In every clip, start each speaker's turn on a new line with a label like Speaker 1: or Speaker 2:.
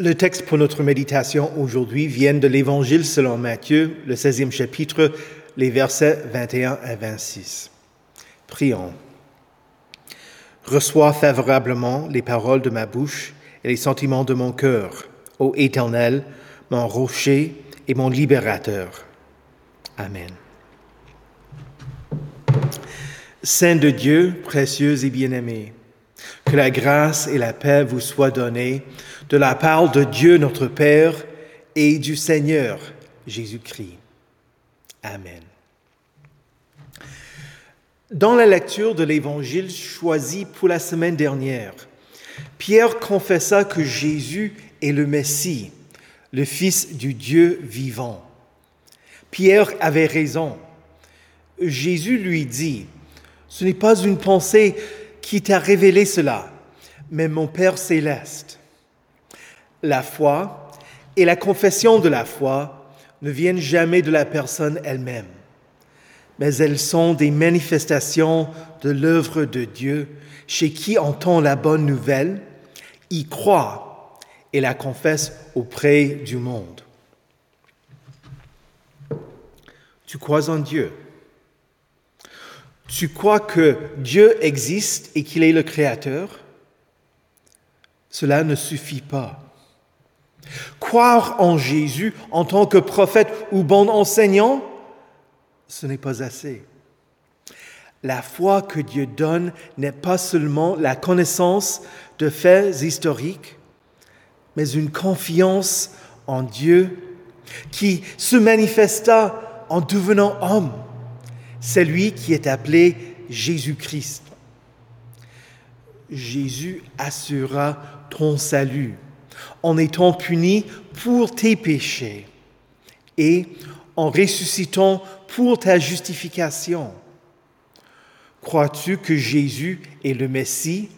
Speaker 1: Le texte pour notre méditation aujourd'hui vient de l'Évangile selon Matthieu, le 16e chapitre, les versets 21 à 26. Prions. Reçois favorablement les paroles de ma bouche et les sentiments de mon cœur, ô Éternel, mon rocher et mon libérateur. Amen. Saint de Dieu, précieux et bien-aimé, que la grâce et la paix vous soient données de la part de Dieu notre Père et du Seigneur Jésus-Christ. Amen. Dans la lecture de l'Évangile choisi pour la semaine dernière, Pierre confessa que Jésus est le Messie, le Fils du Dieu vivant. Pierre avait raison. Jésus lui dit, ce n'est pas une pensée qui t'a révélé cela, mais mon Père céleste. La foi et la confession de la foi ne viennent jamais de la personne elle-même, mais elles sont des manifestations de l'œuvre de Dieu chez qui entend la bonne nouvelle, y croit et la confesse auprès du monde. Tu crois en Dieu. Tu crois que Dieu existe et qu'il est le Créateur? Cela ne suffit pas. Croire en Jésus en tant que prophète ou bon enseignant, ce n'est pas assez. La foi que Dieu donne n'est pas seulement la connaissance de faits historiques, mais une confiance en Dieu qui se manifesta en devenant homme, celui qui est appelé Jésus-Christ. Jésus assurera ton salut en étant puni pour tes péchés et en ressuscitant pour ta justification. Crois-tu que Jésus est le Messie,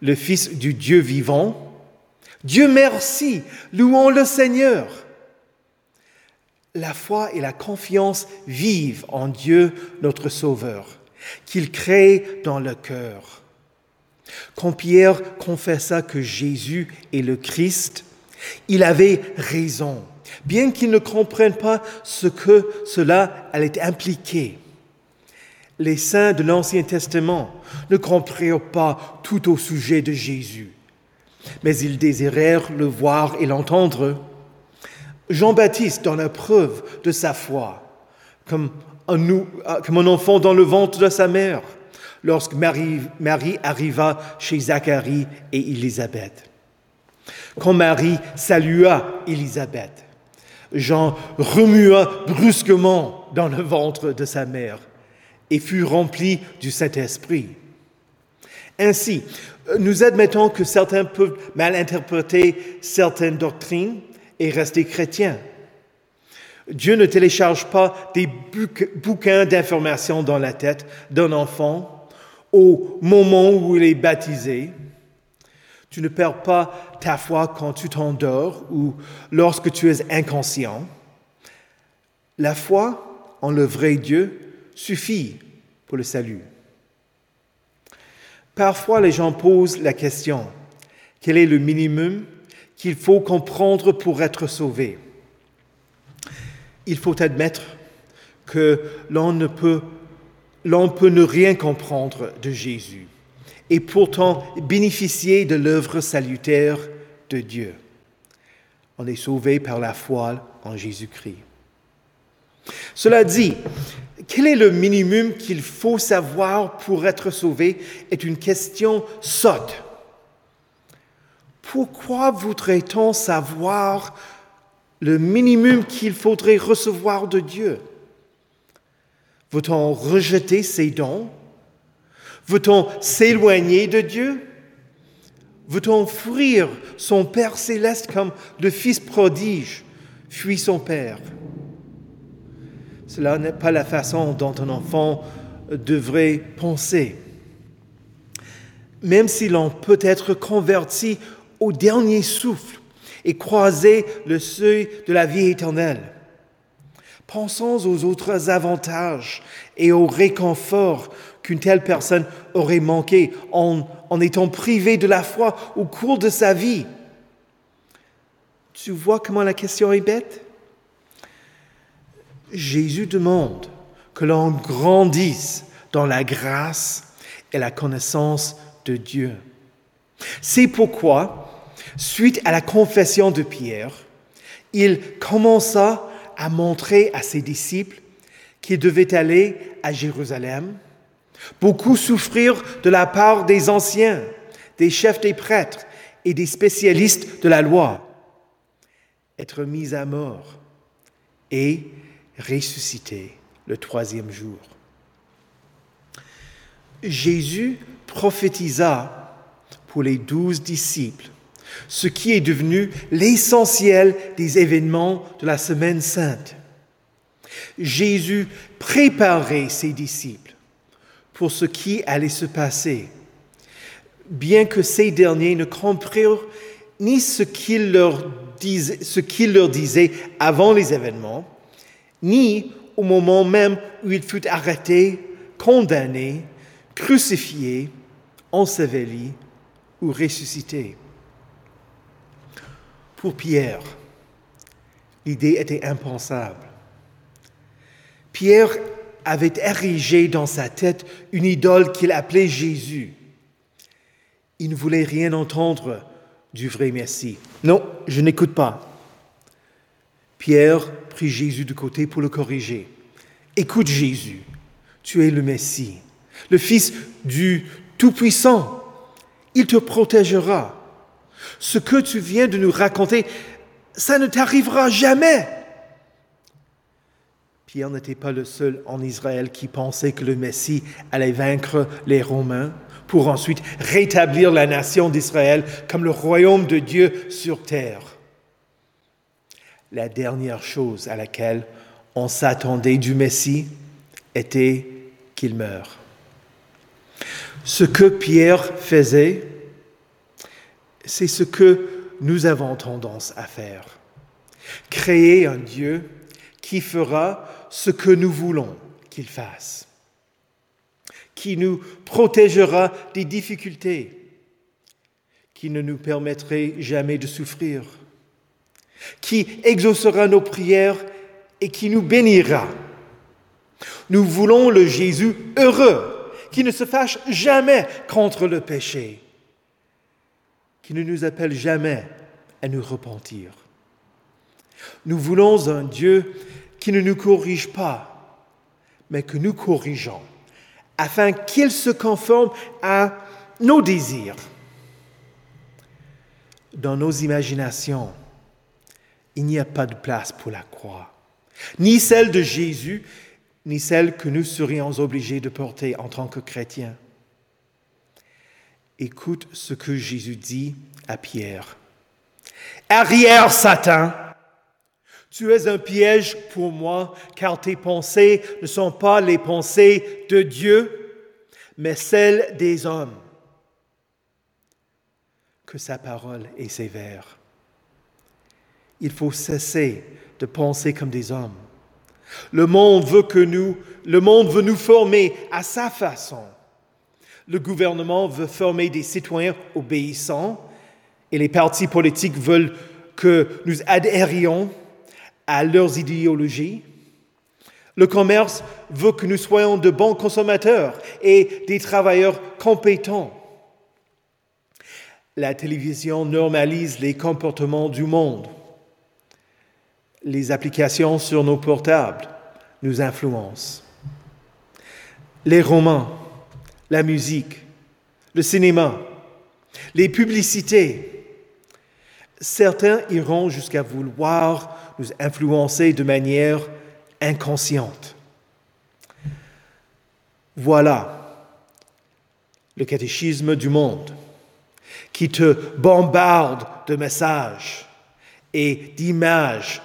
Speaker 1: le Fils du Dieu vivant? Dieu merci, louons le Seigneur. La foi et la confiance vivent en Dieu notre Sauveur, qu'il crée dans le cœur. Quand Pierre confessa que Jésus est le Christ, il avait raison, bien qu'il ne comprenne pas ce que cela allait impliquer. Les saints de l'Ancien Testament ne comprirent pas tout au sujet de Jésus, mais ils désirèrent le voir et l'entendre. Jean-Baptiste donne la preuve de sa foi, comme un, comme un enfant dans le ventre de sa mère lorsque Marie, arriva chez Zacharie et Élisabeth. Quand Marie salua Élisabeth, Jean remua brusquement dans le ventre de sa mère et fut rempli du Saint-Esprit. Ainsi, nous admettons que certains peuvent mal interpréter certaines doctrines et rester chrétiens. Dieu ne télécharge pas des bouquins d'informations dans la tête d'un enfant au moment où il est baptisé. Tu ne perds pas ta foi quand tu t'endors ou lorsque tu es inconscient. La foi en le vrai Dieu suffit pour le salut. Parfois, les gens posent la question, quel est le minimum qu'il faut comprendre pour être sauvé Il faut admettre que l'on ne peut l'on peut ne rien comprendre de Jésus et pourtant bénéficier de l'œuvre salutaire de Dieu. On est sauvé par la foi en Jésus-Christ. Cela dit, quel est le minimum qu'il faut savoir pour être sauvé est une question sotte. Pourquoi voudrait-on savoir le minimum qu'il faudrait recevoir de Dieu? Veut-on rejeter ses dons? Veut-on s'éloigner de Dieu? Veut-on fuir son Père céleste comme le Fils prodige fuit son Père? Cela n'est pas la façon dont un enfant devrait penser. Même si l'on peut être converti au dernier souffle et croiser le seuil de la vie éternelle, Pensons aux autres avantages et aux réconforts qu'une telle personne aurait manqué en, étant privée de la foi au cours de sa vie. Tu vois comment la question est bête? Jésus demande que l'on grandisse dans la grâce et la connaissance de Dieu. C'est pourquoi, suite à la confession de Pierre, il commença à montrer à ses disciples qu'il devait aller à Jérusalem, beaucoup souffrir de la part des anciens, des chefs des prêtres et des spécialistes de la loi, être mis à mort et ressusciter le troisième jour. Jésus prophétisa pour les douze disciples, ce qui est devenu l'essentiel des événements de la semaine sainte. Jésus préparait ses disciples pour ce qui allait se passer, bien que ces derniers ne comprirent ni ce qu'il leur, disait, leur disait avant les événements, ni au moment même où il fut arrêté, condamné, crucifié, enseveli ou ressuscité. Pour Pierre, l'idée était impensable. Pierre avait érigé dans sa tête une idole qu'il appelait Jésus. Il ne voulait rien entendre du vrai Messie. Non, je n'écoute pas. Pierre prit Jésus de côté pour le corriger. Écoute Jésus, tu es le Messie, le Fils du Tout-Puissant. Il te protégera. Ce que tu viens de nous raconter, ça ne t'arrivera jamais. Pierre n'était pas le seul en Israël qui pensait que le Messie allait vaincre les Romains pour ensuite rétablir la nation d'Israël comme le royaume de Dieu sur terre. La dernière chose à laquelle on s'attendait du Messie était qu'il meure. Ce que Pierre faisait, c'est ce que nous avons tendance à faire. Créer un Dieu qui fera ce que nous voulons qu'il fasse, qui nous protégera des difficultés, qui ne nous permettrait jamais de souffrir, qui exaucera nos prières et qui nous bénira. Nous voulons le Jésus heureux, qui ne se fâche jamais contre le péché, qui ne nous appelle jamais à nous repentir. Nous voulons un Dieu qui ne nous corrige pas, mais que nous corrigeons, afin qu'il se conforme à nos désirs. Dans nos imaginations, il n'y a pas de place pour la croix, ni celle de Jésus, ni celle que nous serions obligés de porter en tant que chrétiens. Écoute ce que Jésus dit à Pierre. Arrière, Satan, tu es un piège pour moi, car tes pensées ne sont pas les pensées de Dieu, mais celles des hommes. Que sa parole est sévère. Il faut cesser de penser comme des hommes. Le monde veut que nous, le monde veut nous former à sa façon. Le gouvernement veut former des citoyens obéissants et les partis politiques veulent que nous adhérions à leurs idéologies. Le commerce veut que nous soyons de bons consommateurs et des travailleurs compétents. La télévision normalise les comportements du monde les applications sur nos portables nous influencent. Les romans, la musique, le cinéma, les publicités, certains iront jusqu'à vouloir nous influencer de manière inconsciente. Voilà le catéchisme du monde qui te bombarde de messages et d'images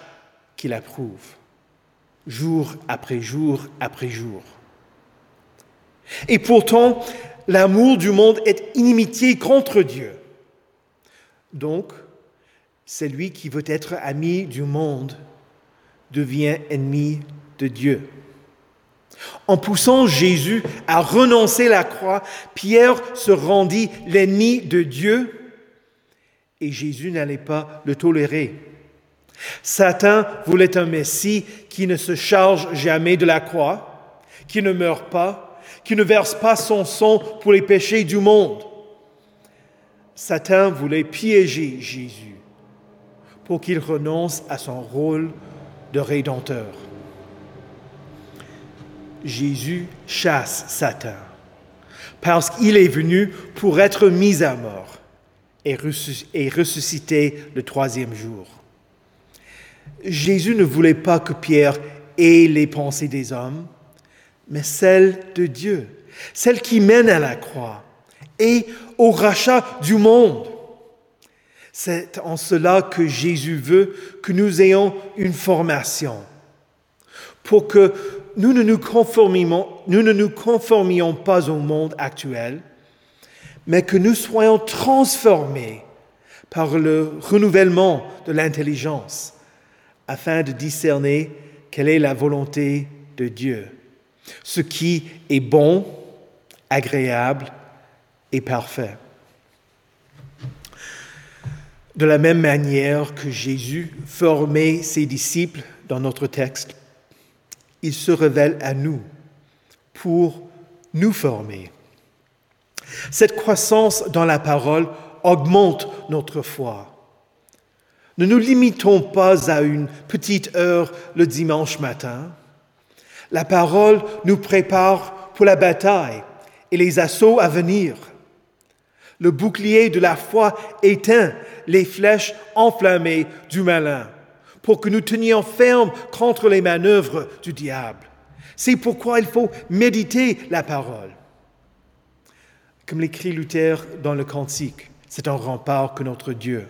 Speaker 1: qu'il approuve, jour après jour après jour. Et pourtant, l'amour du monde est inimitié contre Dieu. Donc, celui qui veut être ami du monde devient ennemi de Dieu. En poussant Jésus à renoncer la croix, Pierre se rendit l'ennemi de Dieu et Jésus n'allait pas le tolérer. Satan voulait un Messie qui ne se charge jamais de la croix, qui ne meurt pas, qui ne verse pas son sang pour les péchés du monde. Satan voulait piéger Jésus pour qu'il renonce à son rôle de rédempteur. Jésus chasse Satan parce qu'il est venu pour être mis à mort et ressuscité le troisième jour. Jésus ne voulait pas que Pierre ait les pensées des hommes, mais celles de Dieu, celles qui mènent à la croix et au rachat du monde. C'est en cela que Jésus veut que nous ayons une formation pour que nous ne nous, nous ne nous conformions pas au monde actuel, mais que nous soyons transformés par le renouvellement de l'intelligence afin de discerner quelle est la volonté de Dieu, ce qui est bon, agréable et parfait. De la même manière que Jésus formait ses disciples dans notre texte, il se révèle à nous pour nous former. Cette croissance dans la parole augmente notre foi. Ne nous limitons pas à une petite heure le dimanche matin. La parole nous prépare pour la bataille et les assauts à venir. Le bouclier de la foi éteint les flèches enflammées du malin pour que nous tenions ferme contre les manœuvres du diable. C'est pourquoi il faut méditer la parole. Comme l'écrit Luther dans le Cantique, c'est un rempart que notre Dieu.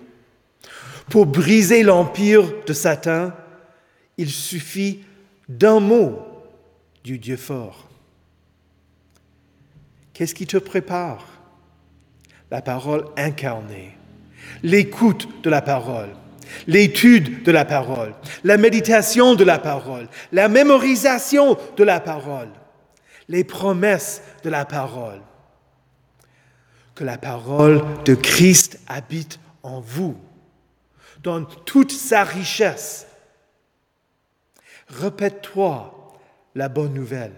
Speaker 1: Pour briser l'empire de Satan, il suffit d'un mot du Dieu fort. Qu'est-ce qui te prépare? La parole incarnée, l'écoute de la parole, l'étude de la parole, la méditation de la parole, la mémorisation de la parole, les promesses de la parole. Que la parole de Christ habite en vous dans toute sa richesse. Répète-toi la bonne nouvelle.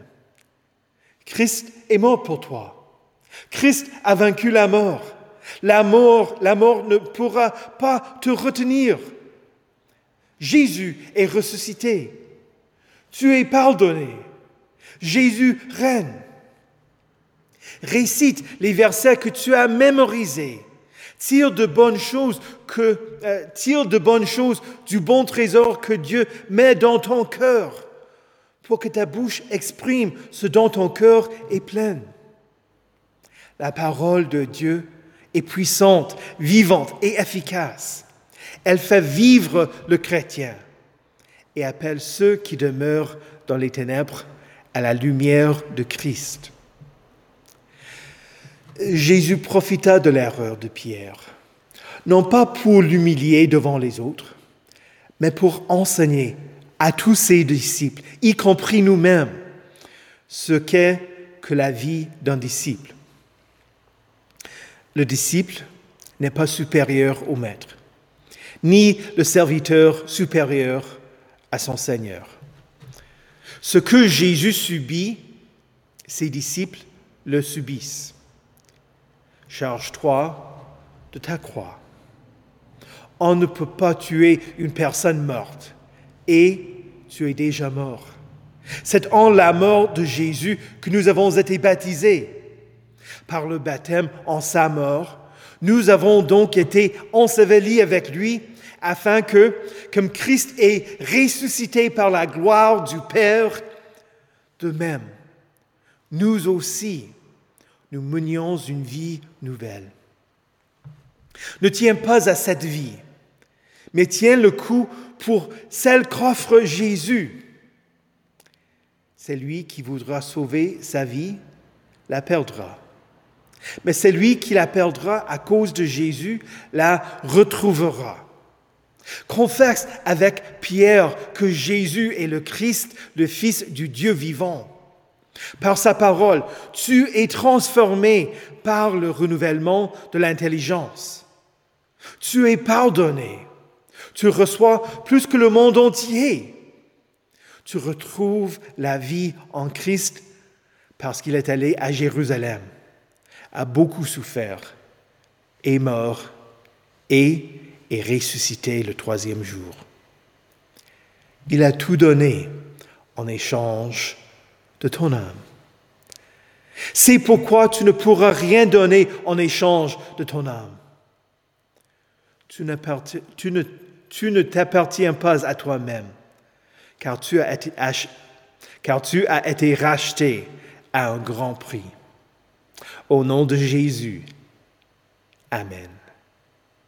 Speaker 1: Christ est mort pour toi. Christ a vaincu la mort. La mort, la mort ne pourra pas te retenir. Jésus est ressuscité. Tu es pardonné. Jésus règne. Récite les versets que tu as mémorisés Tire de bonnes choses que euh, tire de bonnes choses du bon trésor que Dieu met dans ton cœur pour que ta bouche exprime ce dont ton cœur est plein. La parole de Dieu est puissante, vivante et efficace. Elle fait vivre le chrétien et appelle ceux qui demeurent dans les ténèbres à la lumière de Christ. Jésus profita de l'erreur de Pierre, non pas pour l'humilier devant les autres, mais pour enseigner à tous ses disciples, y compris nous-mêmes, ce qu'est que la vie d'un disciple. Le disciple n'est pas supérieur au maître, ni le serviteur supérieur à son Seigneur. Ce que Jésus subit, ses disciples le subissent. Charge-toi de ta croix. On ne peut pas tuer une personne morte et tu es déjà mort. C'est en la mort de Jésus que nous avons été baptisés. Par le baptême en sa mort, nous avons donc été ensevelis avec lui afin que, comme Christ est ressuscité par la gloire du Père, de même, nous aussi, nous menions une vie nouvelle. Ne tiens pas à cette vie, mais tiens le coup pour celle qu'offre Jésus. C'est lui qui voudra sauver sa vie, la perdra. Mais c'est lui qui la perdra à cause de Jésus, la retrouvera. Confesse avec Pierre que Jésus est le Christ, le Fils du Dieu vivant. Par sa parole, tu es transformé par le renouvellement de l'intelligence. Tu es pardonné. Tu reçois plus que le monde entier. Tu retrouves la vie en Christ parce qu'il est allé à Jérusalem, a beaucoup souffert, est mort et est ressuscité le troisième jour. Il a tout donné en échange de ton âme. C'est pourquoi tu ne pourras rien donner en échange de ton âme. Tu, ne t'appartiens pas à toi-même, tu car tu as été racheté à un grand prix. Au nom de Jésus. Amen.